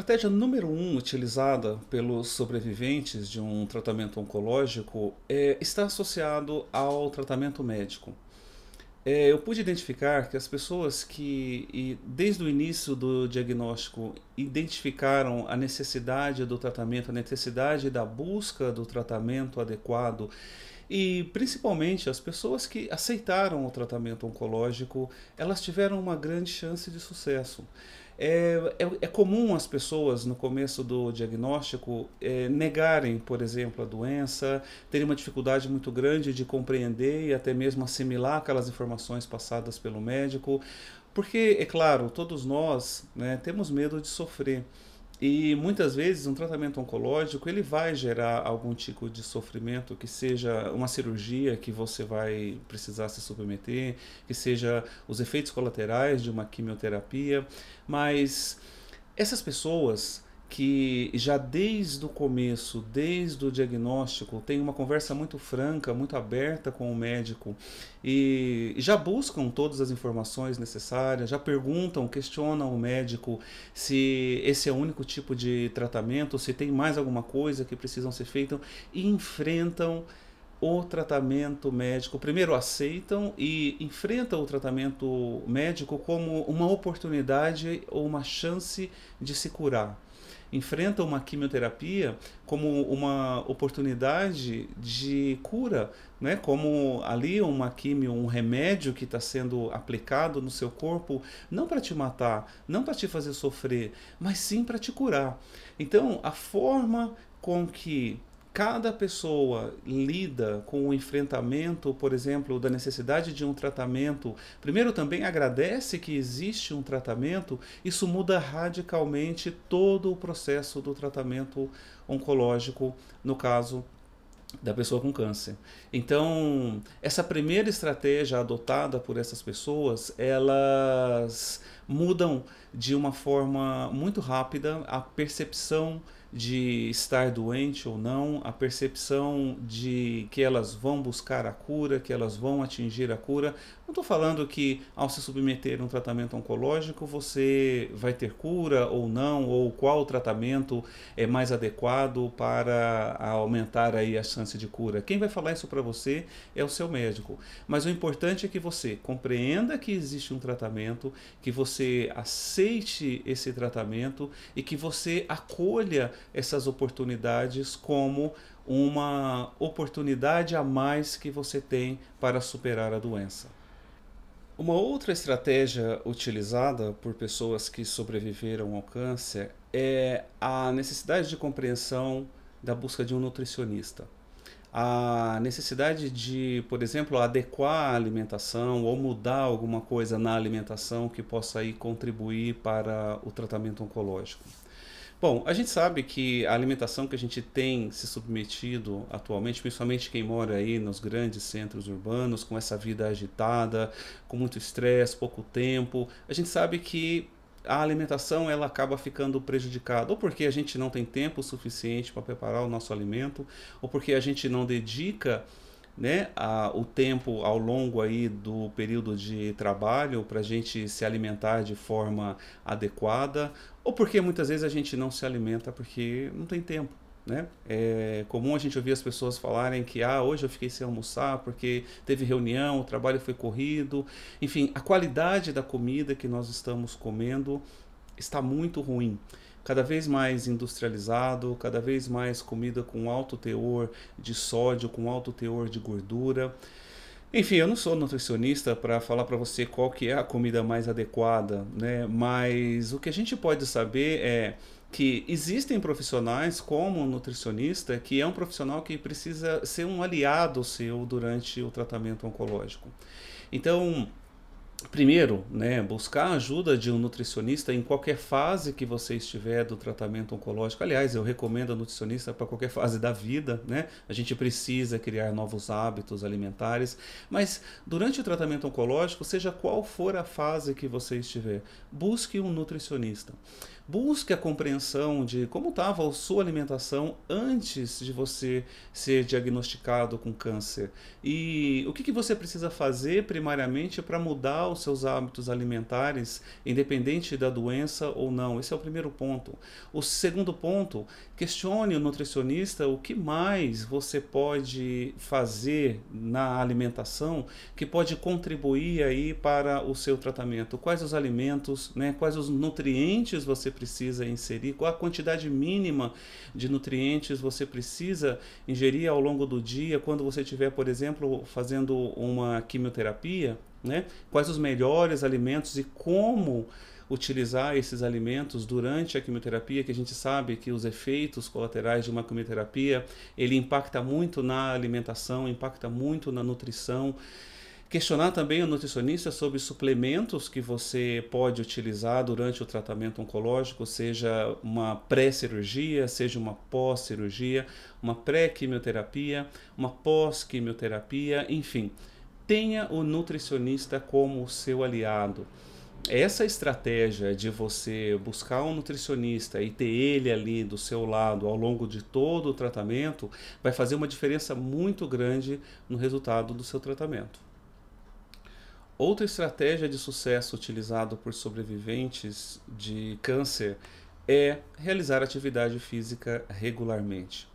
Estratégia número um utilizada pelos sobreviventes de um tratamento oncológico é, está associado ao tratamento médico. É, eu pude identificar que as pessoas que, desde o início do diagnóstico, identificaram a necessidade do tratamento, a necessidade da busca do tratamento adequado, e principalmente as pessoas que aceitaram o tratamento oncológico, elas tiveram uma grande chance de sucesso. É, é, é, comum as pessoas, no começo do diagnóstico, é, negarem, por exemplo, a doença, terem uma dificuldade muito grande de compreender e até mesmo assimilar aquelas informações passadas pelo médico, porque, é claro, todos nós né, temos medo de sofrer. E muitas vezes um tratamento oncológico ele vai gerar algum tipo de sofrimento, que seja uma cirurgia que você vai precisar se submeter, que seja os efeitos colaterais de uma quimioterapia, mas essas pessoas que já desde o começo, desde o diagnóstico, tem uma conversa muito franca, muito aberta com o médico e já buscam todas as informações necessárias, já perguntam, questionam o médico se esse é o único tipo de tratamento, se tem mais alguma coisa que precisam ser feita e enfrentam o tratamento médico. Primeiro aceitam e enfrentam o tratamento médico como uma oportunidade ou uma chance de se curar enfrentam uma quimioterapia como uma oportunidade de cura, né? como ali uma quimio, um remédio que está sendo aplicado no seu corpo, não para te matar, não para te fazer sofrer, mas sim para te curar. Então, a forma com que cada pessoa lida com o enfrentamento, por exemplo, da necessidade de um tratamento, primeiro também agradece que existe um tratamento, isso muda radicalmente todo o processo do tratamento oncológico, no caso da pessoa com câncer. Então, essa primeira estratégia adotada por essas pessoas, elas mudam de uma forma muito rápida a percepção de estar doente ou não, a percepção de que elas vão buscar a cura, que elas vão atingir a cura. Não estou falando que ao se submeter a um tratamento oncológico você vai ter cura ou não, ou qual tratamento é mais adequado para aumentar aí a chance de cura. Quem vai falar isso para você é o seu médico. Mas o importante é que você compreenda que existe um tratamento, que você aceite esse tratamento e que você acolha essas oportunidades como uma oportunidade a mais que você tem para superar a doença. Uma outra estratégia utilizada por pessoas que sobreviveram ao câncer é a necessidade de compreensão da busca de um nutricionista. A necessidade de, por exemplo, adequar a alimentação ou mudar alguma coisa na alimentação que possa aí contribuir para o tratamento oncológico. Bom, a gente sabe que a alimentação que a gente tem se submetido atualmente, principalmente quem mora aí nos grandes centros urbanos, com essa vida agitada, com muito estresse, pouco tempo, a gente sabe que a alimentação ela acaba ficando prejudicada, ou porque a gente não tem tempo suficiente para preparar o nosso alimento, ou porque a gente não dedica né, a, o tempo ao longo aí do período de trabalho para a gente se alimentar de forma adequada, ou porque muitas vezes a gente não se alimenta porque não tem tempo. Né? É comum a gente ouvir as pessoas falarem que ah, hoje eu fiquei sem almoçar porque teve reunião, o trabalho foi corrido. Enfim, a qualidade da comida que nós estamos comendo está muito ruim cada vez mais industrializado, cada vez mais comida com alto teor de sódio, com alto teor de gordura. Enfim, eu não sou nutricionista para falar para você qual que é a comida mais adequada, né? Mas o que a gente pode saber é que existem profissionais como um nutricionista que é um profissional que precisa ser um aliado seu durante o tratamento oncológico. Então, Primeiro, né, buscar a ajuda de um nutricionista em qualquer fase que você estiver do tratamento oncológico. Aliás, eu recomendo a nutricionista para qualquer fase da vida, né? A gente precisa criar novos hábitos alimentares, mas durante o tratamento oncológico, seja qual for a fase que você estiver, busque um nutricionista. Busque a compreensão de como estava a sua alimentação antes de você ser diagnosticado com câncer e o que, que você precisa fazer primariamente para mudar os seus hábitos alimentares, independente da doença ou não. Esse é o primeiro ponto. O segundo ponto, questione o nutricionista o que mais você pode fazer na alimentação que pode contribuir aí para o seu tratamento. Quais os alimentos, né? quais os nutrientes você precisa inserir, qual a quantidade mínima de nutrientes você precisa ingerir ao longo do dia quando você estiver, por exemplo, fazendo uma quimioterapia, né? Quais os melhores alimentos e como utilizar esses alimentos durante a quimioterapia, que a gente sabe que os efeitos colaterais de uma quimioterapia, ele impacta muito na alimentação, impacta muito na nutrição. Questionar também o nutricionista sobre suplementos que você pode utilizar durante o tratamento oncológico, seja uma pré-cirurgia, seja uma pós-cirurgia, uma pré-quimioterapia, uma pós-quimioterapia, enfim. Tenha o nutricionista como seu aliado. Essa estratégia de você buscar um nutricionista e ter ele ali do seu lado ao longo de todo o tratamento vai fazer uma diferença muito grande no resultado do seu tratamento. Outra estratégia de sucesso utilizada por sobreviventes de câncer é realizar atividade física regularmente.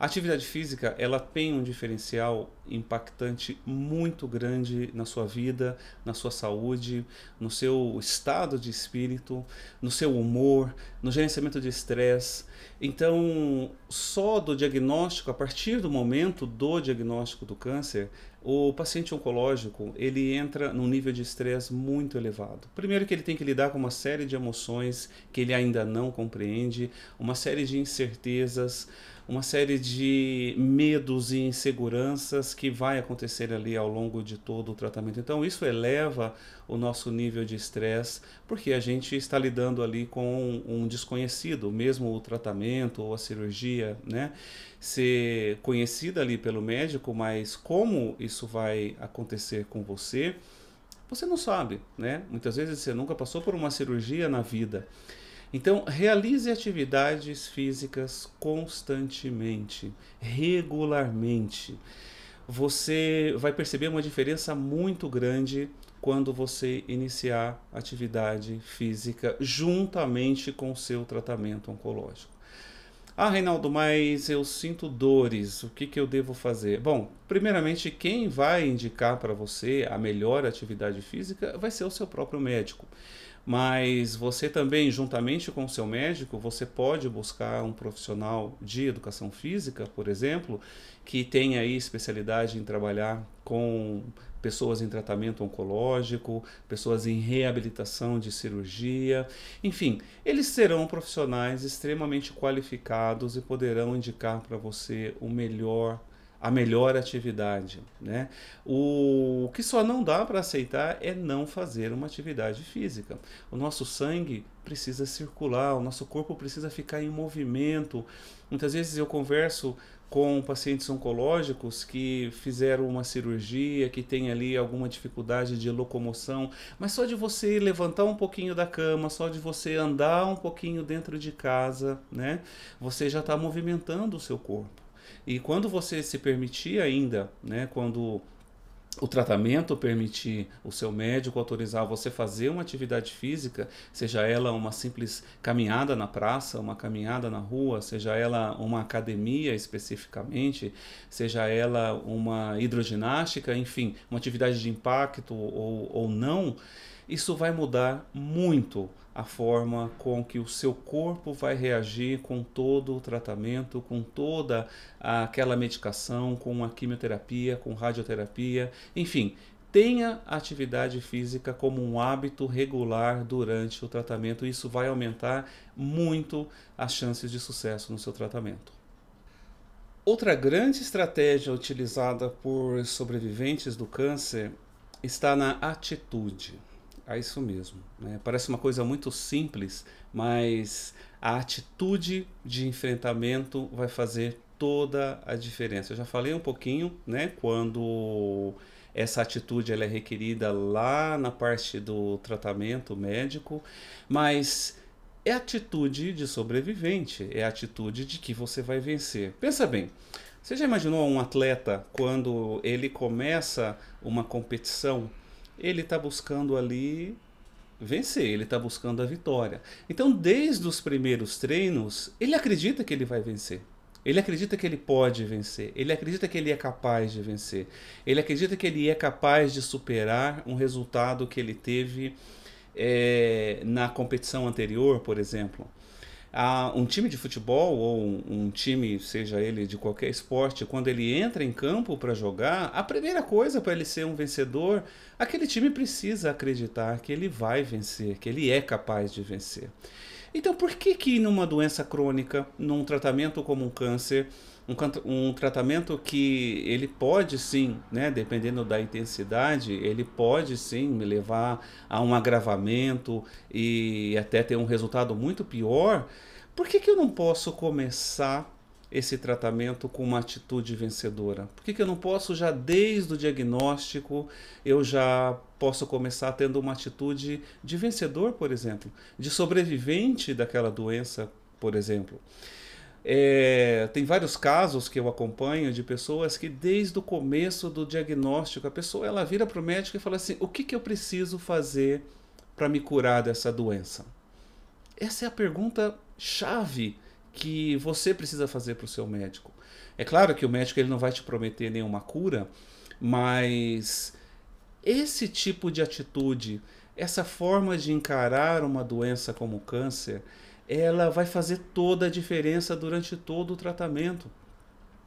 A atividade física ela tem um diferencial impactante muito grande na sua vida, na sua saúde, no seu estado de espírito, no seu humor, no gerenciamento de estresse. Então, só do diagnóstico, a partir do momento do diagnóstico do câncer, o paciente oncológico ele entra num nível de estresse muito elevado. Primeiro que ele tem que lidar com uma série de emoções que ele ainda não compreende, uma série de incertezas, uma série de medos e inseguranças que vai acontecer ali ao longo de todo o tratamento. Então isso eleva o nosso nível de estresse, porque a gente está lidando ali com um desconhecido, mesmo o tratamento ou a cirurgia, né? Ser conhecida ali pelo médico, mas como isso vai acontecer com você, você não sabe, né? Muitas vezes você nunca passou por uma cirurgia na vida. Então, realize atividades físicas constantemente, regularmente. Você vai perceber uma diferença muito grande quando você iniciar atividade física juntamente com o seu tratamento oncológico. Ah, Reinaldo, mas eu sinto dores, o que, que eu devo fazer? Bom, primeiramente, quem vai indicar para você a melhor atividade física vai ser o seu próprio médico mas você também, juntamente com o seu médico, você pode buscar um profissional de educação física, por exemplo, que tenha aí especialidade em trabalhar com pessoas em tratamento oncológico, pessoas em reabilitação de cirurgia, enfim, eles serão profissionais extremamente qualificados e poderão indicar para você o melhor a melhor atividade. Né? O que só não dá para aceitar é não fazer uma atividade física. O nosso sangue precisa circular, o nosso corpo precisa ficar em movimento. Muitas vezes eu converso com pacientes oncológicos que fizeram uma cirurgia, que tem ali alguma dificuldade de locomoção, mas só de você levantar um pouquinho da cama, só de você andar um pouquinho dentro de casa, né, você já está movimentando o seu corpo. E quando você se permitir ainda, né, quando o tratamento permitir o seu médico autorizar você fazer uma atividade física, seja ela uma simples caminhada na praça, uma caminhada na rua, seja ela uma academia especificamente, seja ela uma hidroginástica, enfim, uma atividade de impacto ou, ou não, isso vai mudar muito a forma com que o seu corpo vai reagir com todo o tratamento, com toda aquela medicação, com a quimioterapia, com radioterapia, enfim, tenha atividade física como um hábito regular durante o tratamento. Isso vai aumentar muito as chances de sucesso no seu tratamento. Outra grande estratégia utilizada por sobreviventes do câncer está na atitude. É isso mesmo. Né? Parece uma coisa muito simples, mas a atitude de enfrentamento vai fazer toda a diferença. Eu já falei um pouquinho, né, quando essa atitude ela é requerida lá na parte do tratamento médico, mas é atitude de sobrevivente, é atitude de que você vai vencer. Pensa bem, você já imaginou um atleta quando ele começa uma competição ele está buscando ali vencer, ele está buscando a vitória. Então, desde os primeiros treinos, ele acredita que ele vai vencer. Ele acredita que ele pode vencer, ele acredita que ele é capaz de vencer, ele acredita que ele é capaz de superar um resultado que ele teve é, na competição anterior, por exemplo. Um time de futebol ou um, um, time, seja ele de qualquer esporte, quando ele entra em campo para jogar, a primeira coisa para ele ser um vencedor, aquele time precisa acreditar que ele vai vencer, que ele é capaz de vencer. Então, por que que numa doença crônica, num tratamento como um câncer, um, um, tratamento que ele pode sim, né, dependendo da intensidade, ele pode sim me levar a um agravamento e até ter um resultado muito pior. Por que, que eu não posso começar esse tratamento com uma atitude vencedora? Por que, que eu não posso já desde o diagnóstico eu já posso começar tendo uma atitude de vencedor, por exemplo, de sobrevivente daquela doença, por exemplo? É, tem vários casos que eu acompanho de pessoas que desde o começo do diagnóstico a pessoa ela vira para o médico e fala assim: o que, que eu preciso fazer para me curar dessa doença? Essa é a pergunta chave que você precisa fazer para o seu médico. É claro que o médico ele não vai te prometer nenhuma cura, mas esse tipo de atitude, essa forma de encarar uma doença como câncer, ela vai fazer toda a diferença durante todo o tratamento.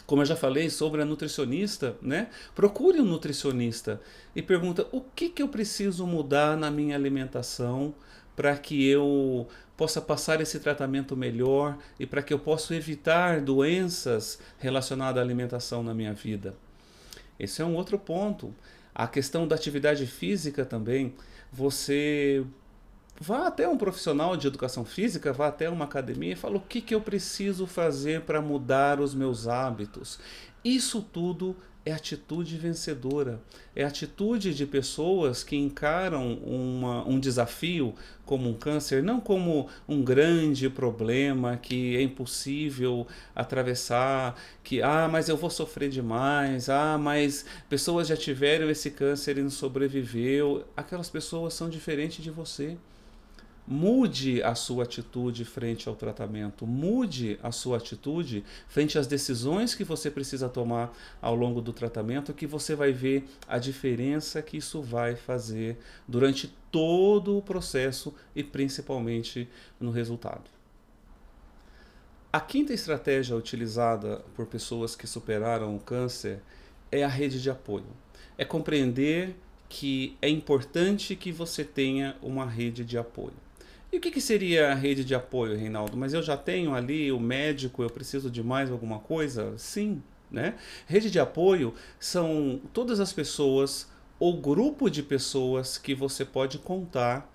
Como eu já falei sobre a nutricionista, né? Procure um nutricionista e pergunta o que, que eu preciso mudar na minha alimentação para que eu possa passar esse tratamento melhor e para que eu possa evitar doenças relacionadas à alimentação na minha vida. Esse é um outro ponto. A questão da atividade física também. Você Vá até um profissional de educação física, vá até uma academia e fala o que, que eu preciso fazer para mudar os meus hábitos. Isso tudo é atitude vencedora, é atitude de pessoas que encaram uma, um desafio como um câncer, não como um grande problema que é impossível atravessar, que ah, mas eu vou sofrer demais, ah, mas pessoas já tiveram esse câncer e não sobreviveu. Aquelas pessoas são diferentes de você. Mude a sua atitude frente ao tratamento, mude a sua atitude frente às decisões que você precisa tomar ao longo do tratamento, que você vai ver a diferença que isso vai fazer durante todo o processo e principalmente no resultado. A quinta estratégia utilizada por pessoas que superaram o câncer é a rede de apoio. É compreender que é importante que você tenha uma rede de apoio. E o que, que seria a rede de apoio, Reinaldo? Mas eu já tenho ali o médico, eu preciso de mais alguma coisa? Sim, né? Rede de apoio são todas as pessoas ou grupo de pessoas que você pode contar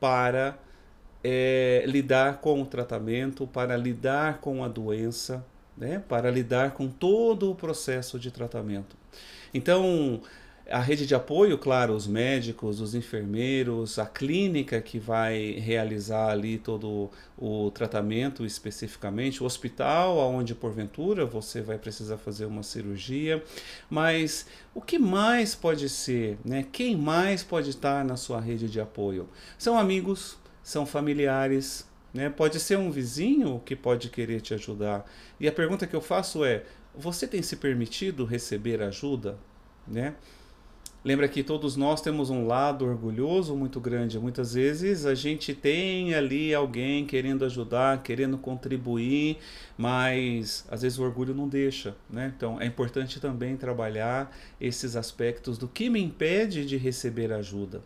para é, lidar com o tratamento, para lidar com a doença, né? para lidar com todo o processo de tratamento. Então, a rede de apoio, claro, os médicos, os enfermeiros, a clínica que vai realizar ali todo o tratamento especificamente, o hospital onde porventura você vai precisar fazer uma cirurgia, mas o que mais pode ser, né? Quem mais pode estar na sua rede de apoio? São amigos, são familiares, né? Pode ser um vizinho que pode querer te ajudar. E a pergunta que eu faço é: você tem se permitido receber ajuda, né? Lembra que todos nós temos um lado orgulhoso muito grande. Muitas vezes a gente tem ali alguém querendo ajudar, querendo contribuir, mas às vezes o orgulho não deixa. Né? Então é importante também trabalhar esses aspectos do que me impede de receber ajuda.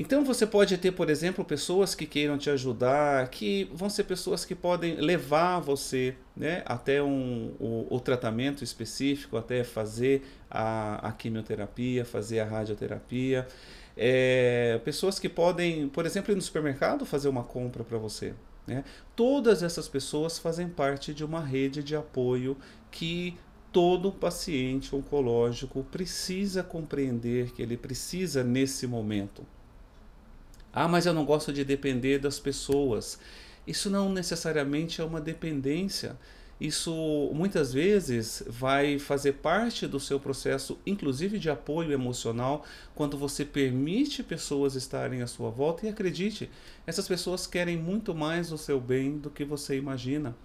Então você pode ter, por exemplo, pessoas que queiram te ajudar, que vão ser pessoas que podem levar você né, até um, o, o tratamento específico, até fazer a, a quimioterapia, fazer a radioterapia. É, pessoas que podem, por exemplo, ir no supermercado fazer uma compra para você. Né? Todas essas pessoas fazem parte de uma rede de apoio que todo paciente oncológico precisa compreender que ele precisa nesse momento. Ah, mas eu não gosto de depender das pessoas. Isso não necessariamente é uma dependência. isso muitas vezes vai fazer parte do seu processo, inclusive de apoio emocional, quando você permite pessoas estarem à sua volta. E acredite, essas pessoas querem muito mais o seu bem do que você imagina.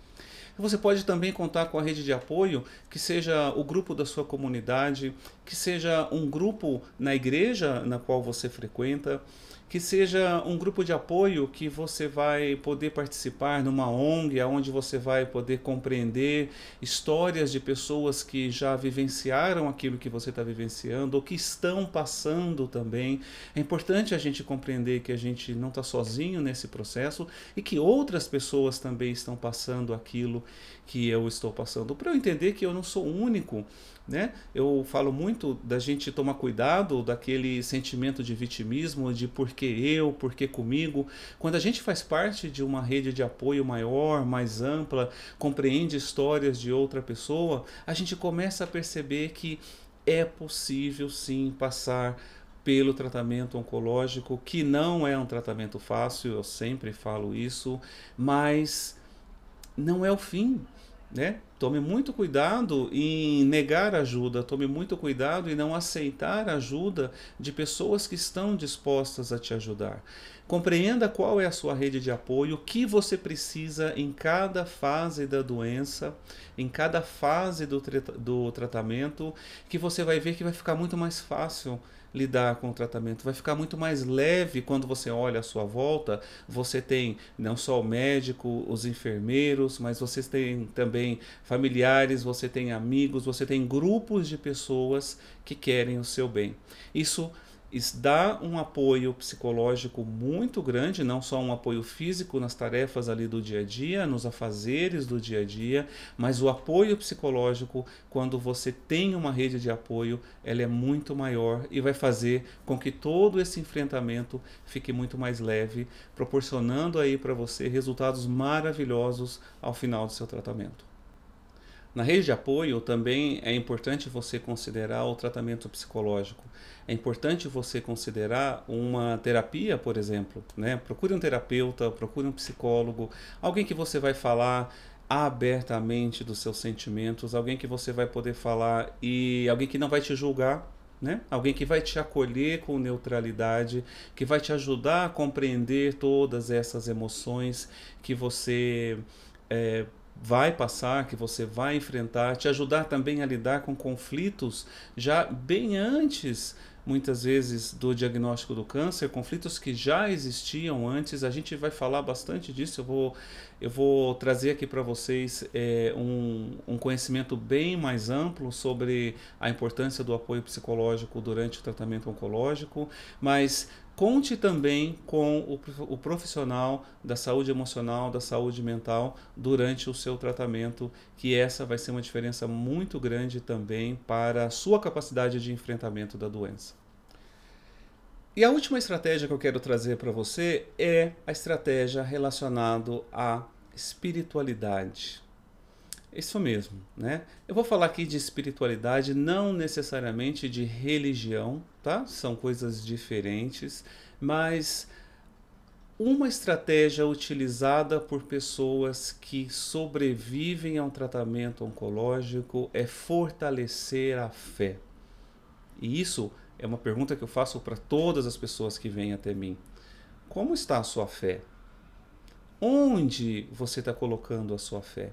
Você pode também contar com a rede de apoio, que seja o grupo da sua comunidade, que seja um grupo na igreja na qual você frequenta que seja um grupo de apoio que você vai poder participar numa ONG, onde você vai poder compreender histórias de pessoas que já vivenciaram aquilo que você está vivenciando ou que estão passando também. É importante a gente compreender que a gente não está sozinho nesse processo e que outras pessoas também estão passando aquilo que eu estou passando, para eu entender que eu não sou único né? Eu falo muito da gente tomar cuidado daquele sentimento de vitimismo, de por que eu, por que comigo. Quando a gente faz parte de uma rede de apoio maior, mais ampla, compreende histórias de outra pessoa, a gente começa a perceber que é possível sim passar pelo tratamento oncológico, que não é um tratamento fácil, eu sempre falo isso, mas não é o fim, né? Tome muito cuidado em negar ajuda, tome muito cuidado em não aceitar ajuda de pessoas que estão dispostas a te ajudar. Compreenda qual é a sua rede de apoio, o que você precisa em cada fase da doença, em cada fase do, do tratamento, que você vai ver que vai ficar muito mais fácil lidar com o tratamento. Vai ficar muito mais leve quando você olha à sua volta. Você tem não só o médico, os enfermeiros, mas você tem também familiares, você tem amigos, você tem grupos de pessoas que querem o seu bem. Isso dá um apoio psicológico muito grande, não só um apoio físico nas tarefas ali do dia a dia, nos afazeres do dia a dia, mas o apoio psicológico, quando você tem uma rede de apoio, ela é muito maior e vai fazer com que todo esse enfrentamento fique muito mais leve, proporcionando aí para você resultados maravilhosos ao final do seu tratamento. Na rede de apoio também é importante você considerar o tratamento psicológico. É importante você considerar uma terapia, por exemplo. Né? Procure um terapeuta, procure um psicólogo, alguém que você vai falar abertamente dos seus sentimentos, alguém que você vai poder falar e alguém que não vai te julgar, né? Alguém que vai te acolher com neutralidade, que vai te ajudar a compreender todas essas emoções que você é, vai passar, que você vai enfrentar, te ajudar também a lidar com conflitos já bem antes muitas vezes do diagnóstico do câncer, conflitos que já existiam antes. A gente vai falar bastante disso. Eu vou, eu vou trazer aqui para vocês é, um, um conhecimento bem mais amplo sobre a importância do apoio psicológico durante o tratamento oncológico, mas Conte também com o profissional da saúde emocional, da saúde mental durante o seu tratamento, que essa vai ser uma diferença muito grande também para a sua capacidade de enfrentamento da doença. E a última estratégia que eu quero trazer para você é a estratégia relacionada à espiritualidade. Isso mesmo, né? Eu vou falar aqui de espiritualidade, não necessariamente de religião, tá? São coisas diferentes, mas uma estratégia utilizada por pessoas que sobrevivem a um tratamento oncológico é fortalecer a fé. E isso é uma pergunta que eu faço para todas as pessoas que vêm até mim. Como está a sua fé? Onde você está colocando a sua fé?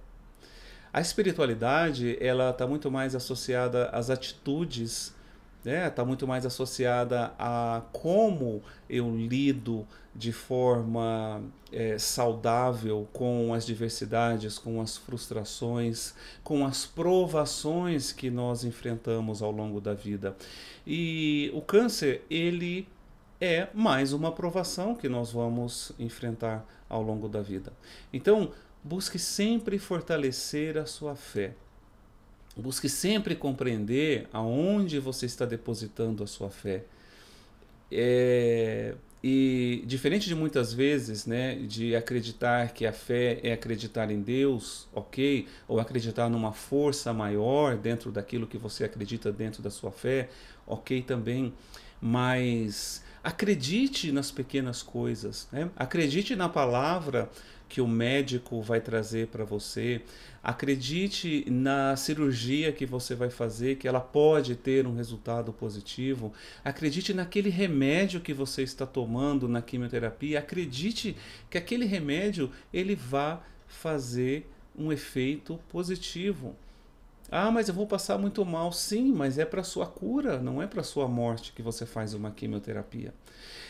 A espiritualidade ela está muito mais associada às atitudes, né? Está muito mais associada a como eu lido de forma é, saudável com as diversidades, com as frustrações, com as provações que nós enfrentamos ao longo da vida. E o câncer ele é mais uma provação que nós vamos enfrentar ao longo da vida. Então Busque sempre fortalecer a sua fé. Busque sempre compreender aonde você está depositando a sua fé. É, e diferente de muitas vezes, né, de acreditar que a fé é acreditar em Deus, ok, ou acreditar numa força maior dentro daquilo que você acredita dentro da sua fé, ok também, mas acredite nas pequenas coisas, né? acredite na palavra que o médico vai trazer para você. Acredite na cirurgia que você vai fazer, que ela pode ter um resultado positivo. Acredite naquele remédio que você está tomando na quimioterapia. Acredite que aquele remédio ele vai fazer um efeito positivo. Ah, mas eu vou passar muito mal. Sim, mas é para sua cura, não é para sua morte que você faz uma quimioterapia.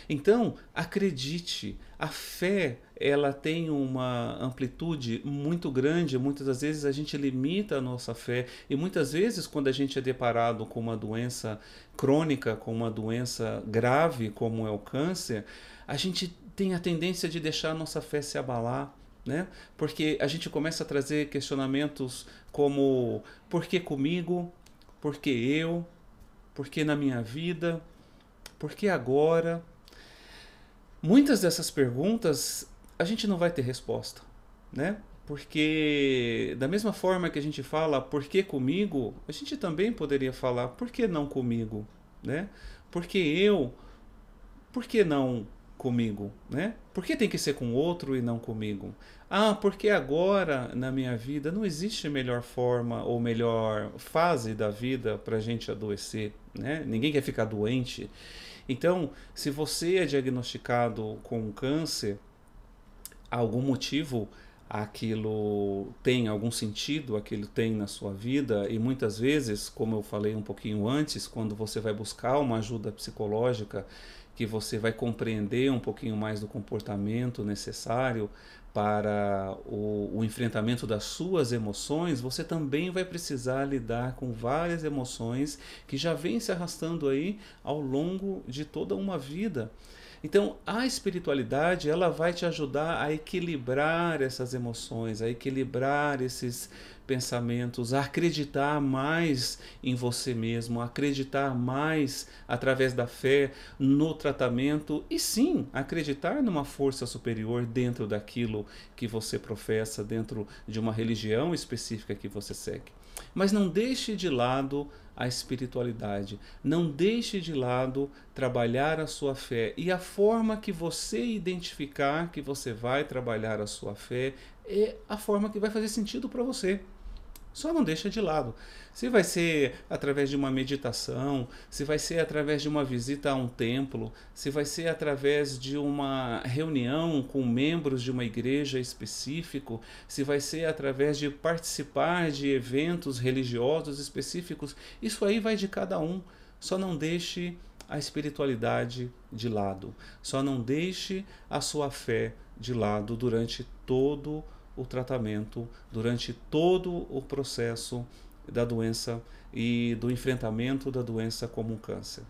Então, acredite, a fé, ela tem uma amplitude muito grande, muitas das vezes a gente limita a nossa fé e muitas vezes quando a gente é deparado com uma doença crônica, com uma doença grave como é o câncer, a gente tem a tendência de deixar a nossa fé se abalar né? Porque a gente começa a trazer questionamentos como por que comigo? Por que eu? Por que na minha vida? Por que agora? Muitas dessas perguntas a gente não vai ter resposta, né? Porque da mesma forma que a gente fala por que comigo, a gente também poderia falar por que não comigo, né? Porque eu, por que não comigo, né? Por que tem que ser com outro e não comigo? Ah, porque agora na minha vida não existe melhor forma ou melhor fase da vida para a gente adoecer, né? Ninguém quer ficar doente. Então, se você é diagnosticado com câncer, algum motivo aquilo tem algum sentido, aquilo tem na sua vida, e muitas vezes, como eu falei um pouquinho antes, quando você vai buscar uma ajuda psicológica, que você vai compreender um pouquinho mais do comportamento necessário para o, o, enfrentamento das suas emoções, você também vai precisar lidar com várias emoções que já vêm se arrastando aí ao longo de toda uma vida. Então, a espiritualidade, ela vai te ajudar a equilibrar essas emoções, a equilibrar esses pensamentos, acreditar mais em você mesmo, acreditar mais através da fé no tratamento e sim, acreditar numa força superior dentro daquilo que você professa, dentro de uma religião específica que você segue. Mas não deixe de lado a espiritualidade. Não deixe de lado trabalhar a sua fé. E a forma que você identificar que você vai trabalhar a sua fé é a forma que vai fazer sentido para você. Só não deixa de lado. Se vai ser através de uma meditação, se vai ser através de uma visita a um templo, se vai ser através de uma reunião com membros de uma igreja específico, se vai ser através de participar de eventos religiosos específicos, isso aí vai de cada um. Só não deixe a espiritualidade de lado. Só não deixe a sua fé de lado durante todo o tratamento durante todo o processo da doença e do enfrentamento da doença como um câncer.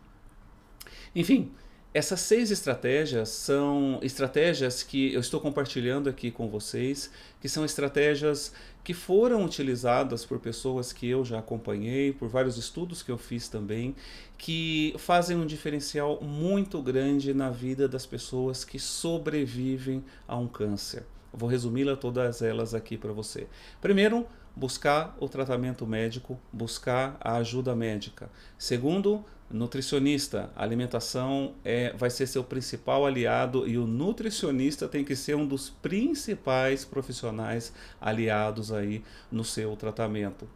Enfim, essas seis estratégias são estratégias que eu estou compartilhando aqui com vocês, que são estratégias que foram utilizadas por pessoas que eu já acompanhei, por vários estudos que eu fiz também, que fazem um diferencial muito grande na vida das pessoas que sobrevivem a um câncer. Vou resumi-la todas elas aqui para você. Primeiro, buscar o tratamento médico, buscar a ajuda médica. Segundo, nutricionista. A alimentação é, vai ser seu principal aliado e o nutricionista tem que ser um dos principais profissionais aliados aí no seu tratamento.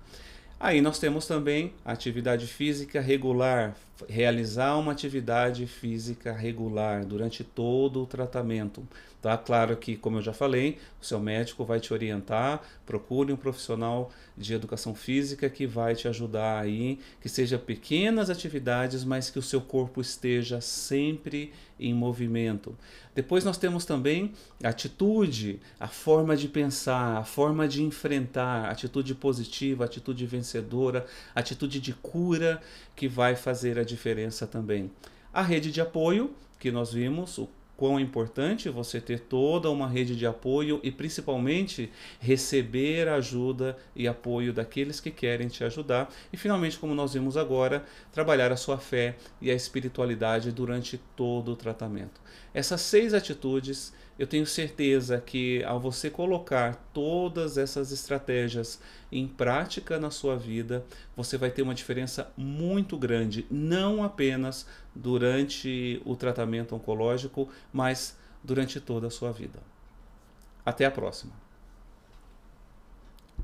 Aí nós temos também atividade física regular, realizar uma atividade física regular durante todo o tratamento. Tá claro que, como eu já falei, o seu médico vai te orientar, procure um profissional de educação física que vai te ajudar aí, que seja pequenas atividades, mas que o seu corpo esteja sempre em movimento. Depois nós temos também a atitude, a forma de pensar, a forma de enfrentar, atitude positiva, atitude vencedora, atitude de cura que vai fazer a diferença também. A rede de apoio, que nós vimos, o quão importante você ter toda uma rede de apoio e principalmente receber ajuda e apoio daqueles que querem te ajudar. E finalmente, como nós vimos agora, trabalhar a sua fé e a espiritualidade durante todo o tratamento. Essas seis atitudes eu tenho certeza que ao você colocar todas essas estratégias em prática na sua vida, você vai ter uma diferença muito grande, não apenas durante o tratamento oncológico, mas durante toda a sua vida. Até a próxima.